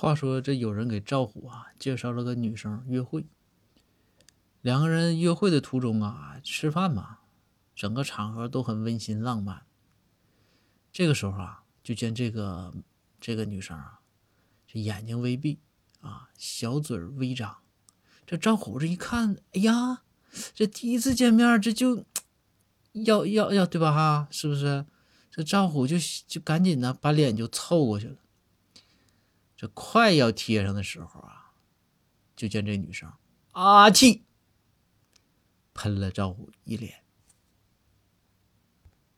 话说这有人给赵虎啊介绍了个女生约会，两个人约会的途中啊吃饭嘛，整个场合都很温馨浪漫。这个时候啊，就见这个这个女生啊，这眼睛微闭啊，小嘴微张。这赵虎这一看，哎呀，这第一次见面，这就要要要对吧？哈，是不是？这赵虎就就赶紧的把脸就凑过去了。这快要贴上的时候啊，就见这女生啊气，喷了赵虎一脸。